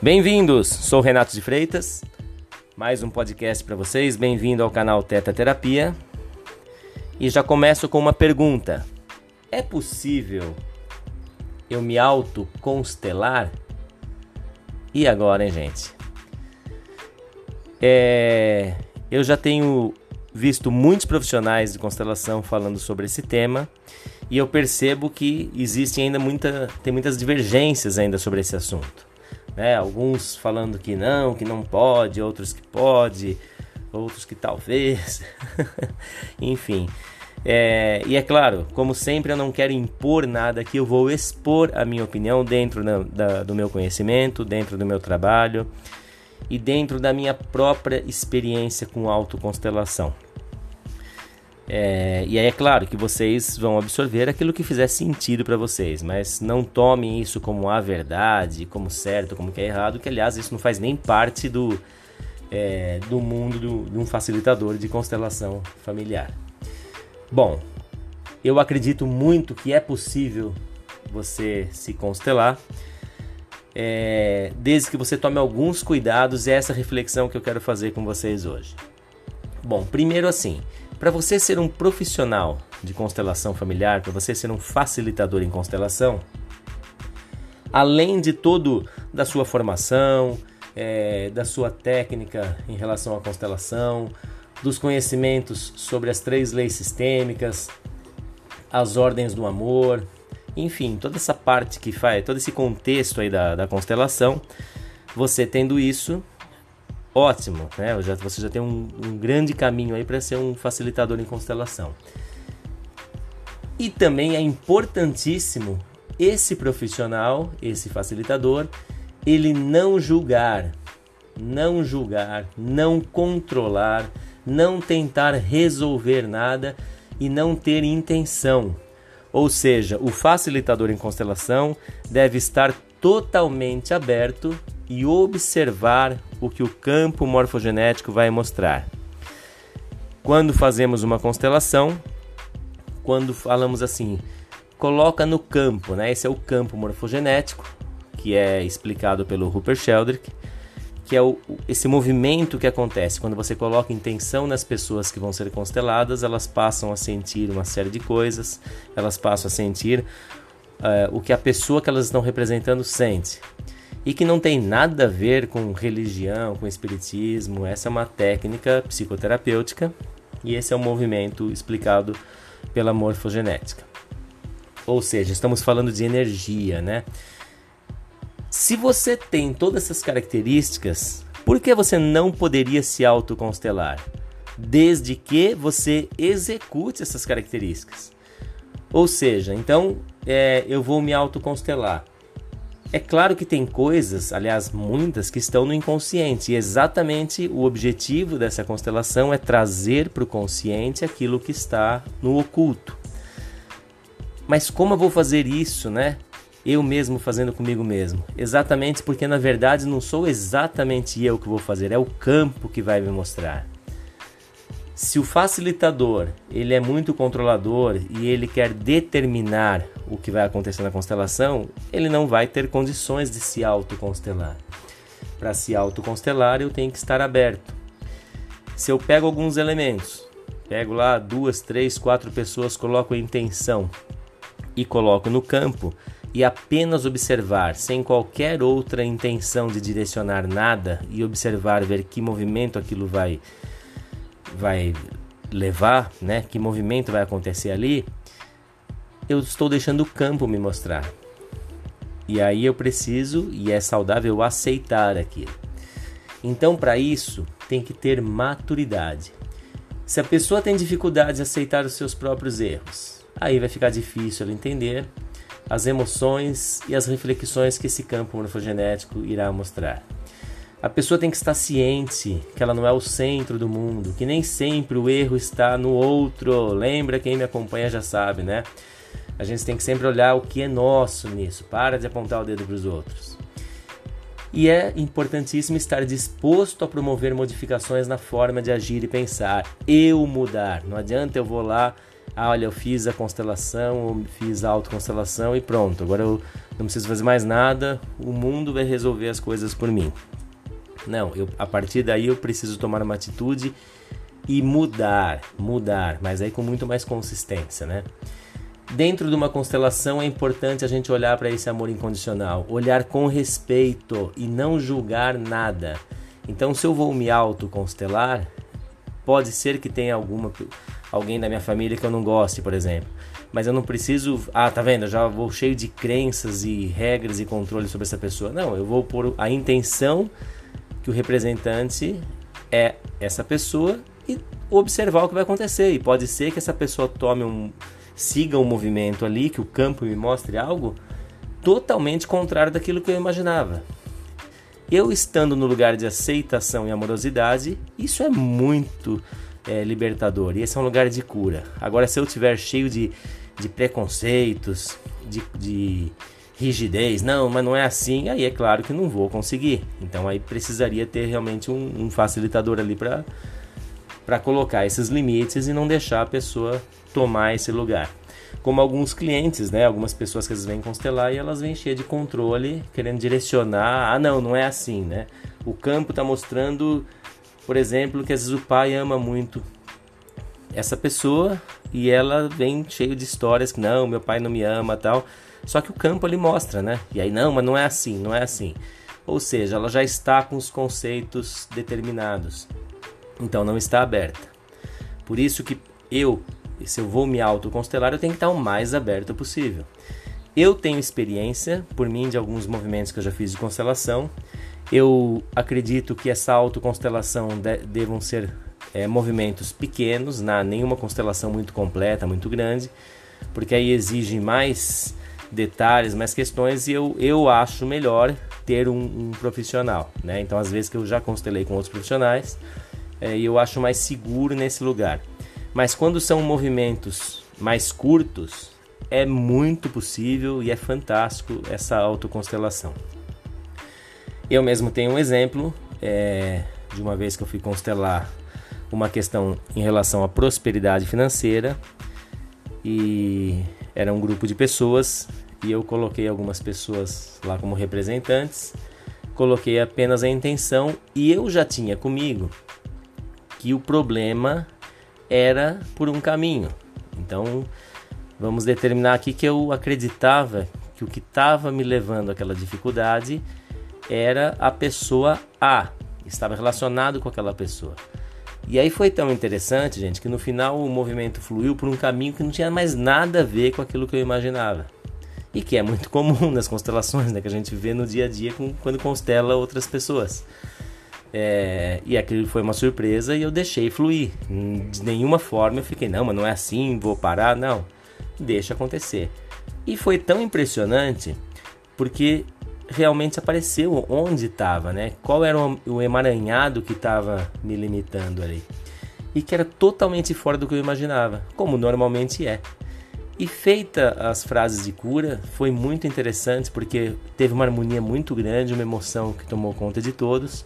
Bem-vindos, sou Renato de Freitas, mais um podcast para vocês. Bem-vindo ao canal Teta Terapia. E já começo com uma pergunta: é possível eu me autoconstelar? E agora, hein, gente? É, eu já tenho visto muitos profissionais de constelação falando sobre esse tema e eu percebo que existe ainda muita, tem muitas divergências ainda sobre esse assunto. Né? Alguns falando que não, que não pode, outros que pode, outros que talvez, enfim. É, e é claro, como sempre, eu não quero impor nada aqui, eu vou expor a minha opinião dentro da, da, do meu conhecimento, dentro do meu trabalho e dentro da minha própria experiência com autoconstelação. É, e aí é claro que vocês vão absorver aquilo que fizer sentido para vocês, mas não tomem isso como a verdade, como certo, como que é errado, que aliás isso não faz nem parte do, é, do mundo do, de um facilitador de constelação familiar. Bom, eu acredito muito que é possível você se constelar, é, desde que você tome alguns cuidados, e é essa reflexão que eu quero fazer com vocês hoje. Bom, primeiro assim, para você ser um profissional de constelação familiar, para você ser um facilitador em constelação, além de todo da sua formação, é, da sua técnica em relação à constelação, dos conhecimentos sobre as três leis sistêmicas, as ordens do amor, enfim, toda essa parte que faz, todo esse contexto aí da, da constelação, você tendo isso, ótimo, né? Você já tem um, um grande caminho aí para ser um facilitador em constelação. E também é importantíssimo esse profissional, esse facilitador, ele não julgar, não julgar, não controlar, não tentar resolver nada e não ter intenção. Ou seja, o facilitador em constelação deve estar totalmente aberto e observar o que o campo morfogenético vai mostrar. Quando fazemos uma constelação, quando falamos assim, coloca no campo, né? Esse é o campo morfogenético, que é explicado pelo Rupert Sheldrake, que é o, esse movimento que acontece quando você coloca intenção nas pessoas que vão ser consteladas, elas passam a sentir uma série de coisas, elas passam a sentir uh, o que a pessoa que elas estão representando sente e que não tem nada a ver com religião, com espiritismo. Essa é uma técnica psicoterapêutica e esse é um movimento explicado pela morfogenética. Ou seja, estamos falando de energia, né? Se você tem todas essas características, por que você não poderia se autoconstelar? Desde que você execute essas características. Ou seja, então é, eu vou me autoconstelar. É claro que tem coisas, aliás, muitas, que estão no inconsciente, e exatamente o objetivo dessa constelação é trazer para o consciente aquilo que está no oculto. Mas como eu vou fazer isso, né? Eu mesmo fazendo comigo mesmo. Exatamente porque na verdade não sou exatamente eu que vou fazer, é o campo que vai me mostrar. Se o facilitador ele é muito controlador e ele quer determinar o que vai acontecer na constelação, ele não vai ter condições de se autoconstelar. Para se autoconstelar, eu tenho que estar aberto. Se eu pego alguns elementos, pego lá duas, três, quatro pessoas, coloco a intenção e coloco no campo e apenas observar, sem qualquer outra intenção de direcionar nada e observar, ver que movimento aquilo vai vai levar, né? Que movimento vai acontecer ali? Eu estou deixando o campo me mostrar. E aí eu preciso e é saudável aceitar aquilo. Então, para isso, tem que ter maturidade. Se a pessoa tem dificuldade de aceitar os seus próprios erros, aí vai ficar difícil ela entender as emoções e as reflexões que esse campo morfogenético irá mostrar. A pessoa tem que estar ciente que ela não é o centro do mundo, que nem sempre o erro está no outro. Lembra quem me acompanha já sabe, né? A gente tem que sempre olhar o que é nosso nisso. Para de apontar o dedo para os outros. E é importantíssimo estar disposto a promover modificações na forma de agir e pensar. Eu mudar. Não adianta eu vou lá ah, olha, eu fiz a constelação, ou fiz a autoconstelação e pronto, agora eu não preciso fazer mais nada, o mundo vai resolver as coisas por mim. Não, eu, a partir daí eu preciso tomar uma atitude e mudar, mudar, mas aí com muito mais consistência, né? Dentro de uma constelação é importante a gente olhar para esse amor incondicional, olhar com respeito e não julgar nada. Então, se eu vou me autoconstelar, pode ser que tenha alguma alguém da minha família que eu não goste, por exemplo. Mas eu não preciso, ah, tá vendo? Eu já vou cheio de crenças e regras e controle sobre essa pessoa. Não, eu vou pôr a intenção que o representante é essa pessoa e observar o que vai acontecer. E pode ser que essa pessoa tome um siga um movimento ali, que o campo me mostre algo totalmente contrário daquilo que eu imaginava. Eu estando no lugar de aceitação e amorosidade, isso é muito é, libertador e esse é um lugar de cura. Agora, se eu tiver cheio de, de preconceitos, de, de rigidez, não, mas não é assim, aí é claro que não vou conseguir. Então aí precisaria ter realmente um, um facilitador ali para para colocar esses limites e não deixar a pessoa tomar esse lugar. Como alguns clientes, né? Algumas pessoas que às vezes vêm constelar e elas vêm cheias de controle, querendo direcionar. Ah, não, não é assim, né? O campo está mostrando por exemplo, que às vezes o pai ama muito essa pessoa e ela vem cheio de histórias que não, meu pai não me ama, tal. Só que o campo ali mostra, né? E aí não, mas não é assim, não é assim. Ou seja, ela já está com os conceitos determinados. Então não está aberta. Por isso que eu, se eu vou me autoconstelar, eu tenho que estar o mais aberto possível. Eu tenho experiência, por mim, de alguns movimentos que eu já fiz de constelação eu acredito que essa autoconstelação de, devam ser é, movimentos pequenos, na nenhuma constelação muito completa, muito grande, porque aí exige mais detalhes, mais questões e eu, eu acho melhor ter um, um profissional, né? Então, às vezes que eu já constelei com outros profissionais, é, eu acho mais seguro nesse lugar. Mas quando são movimentos mais curtos, é muito possível e é fantástico essa autoconstelação. Eu mesmo tenho um exemplo é, de uma vez que eu fui constelar uma questão em relação à prosperidade financeira e era um grupo de pessoas e eu coloquei algumas pessoas lá como representantes, coloquei apenas a intenção e eu já tinha comigo que o problema era por um caminho. Então, vamos determinar aqui que eu acreditava que o que estava me levando àquela dificuldade era a pessoa A, estava relacionado com aquela pessoa. E aí foi tão interessante, gente, que no final o movimento fluiu por um caminho que não tinha mais nada a ver com aquilo que eu imaginava. E que é muito comum nas constelações, né, que a gente vê no dia a dia com, quando constela outras pessoas. É, e aquilo foi uma surpresa e eu deixei fluir. De nenhuma forma eu fiquei, não, mas não é assim, vou parar. Não, deixa acontecer. E foi tão impressionante porque realmente apareceu onde estava, né? Qual era o emaranhado que estava me limitando ali. E que era totalmente fora do que eu imaginava, como normalmente é. E feita as frases de cura, foi muito interessante porque teve uma harmonia muito grande, uma emoção que tomou conta de todos.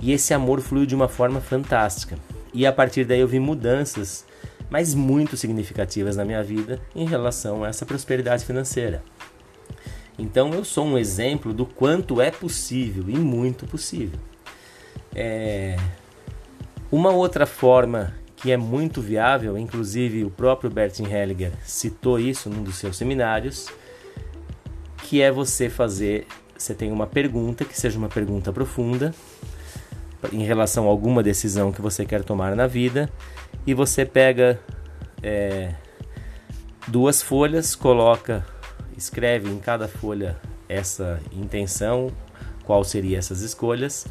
E esse amor fluiu de uma forma fantástica. E a partir daí eu vi mudanças, mas muito significativas na minha vida em relação a essa prosperidade financeira. Então eu sou um exemplo do quanto é possível e muito possível. É... Uma outra forma que é muito viável, inclusive o próprio Bertin Hellinger citou isso num dos seus seminários, que é você fazer, você tem uma pergunta que seja uma pergunta profunda em relação a alguma decisão que você quer tomar na vida e você pega é, duas folhas, coloca escreve em cada folha essa intenção, qual seria essas escolhas,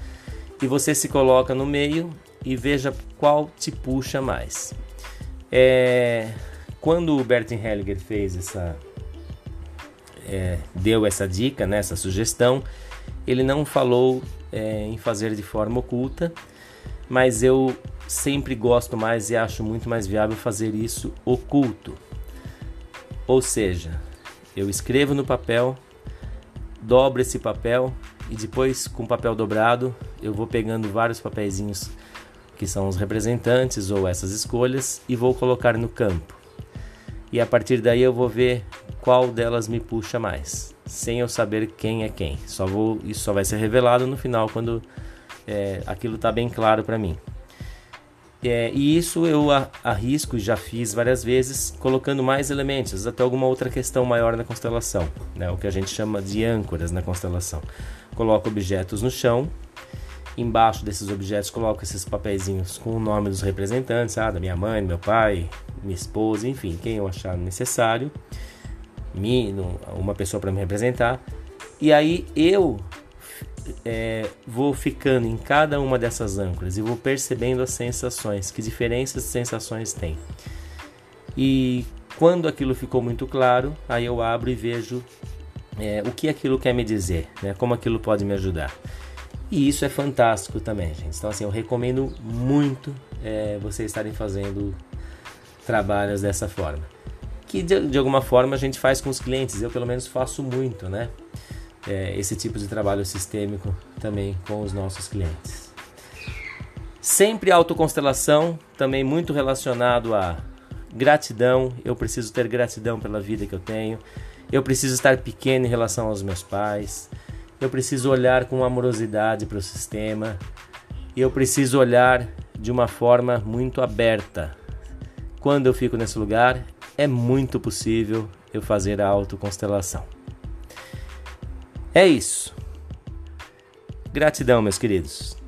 e você se coloca no meio e veja qual te puxa mais. É, quando o Bertin Hellinger fez essa é, deu essa dica, né, essa sugestão, ele não falou é, em fazer de forma oculta, mas eu sempre gosto mais e acho muito mais viável fazer isso oculto. Ou seja, eu escrevo no papel, dobro esse papel e depois com o papel dobrado eu vou pegando vários papeizinhos que são os representantes ou essas escolhas e vou colocar no campo. e a partir daí eu vou ver qual delas me puxa mais, sem eu saber quem é quem. Só vou, isso só vai ser revelado no final quando é, aquilo está bem claro para mim. É, e isso eu arrisco, já fiz várias vezes, colocando mais elementos, até alguma outra questão maior na constelação, né, o que a gente chama de âncoras na constelação. Coloco objetos no chão, embaixo desses objetos coloco esses papeizinhos com o nome dos representantes, ah, da minha mãe, meu pai, minha esposa, enfim, quem eu achar necessário, uma pessoa para me representar. E aí eu é, vou ficando em cada uma dessas âncoras e vou percebendo as sensações, que diferenças de sensações tem. E quando aquilo ficou muito claro, aí eu abro e vejo é, o que aquilo quer me dizer, né? como aquilo pode me ajudar. E isso é fantástico também, gente. Então, assim, eu recomendo muito é, vocês estarem fazendo trabalhos dessa forma. Que de, de alguma forma a gente faz com os clientes, eu pelo menos faço muito, né? É, esse tipo de trabalho sistêmico também com os nossos clientes. Sempre autoconstelação, também muito relacionado a gratidão. Eu preciso ter gratidão pela vida que eu tenho. Eu preciso estar pequeno em relação aos meus pais. Eu preciso olhar com amorosidade para o sistema. E eu preciso olhar de uma forma muito aberta. Quando eu fico nesse lugar, é muito possível eu fazer a autoconstelação. É isso. Gratidão, meus queridos.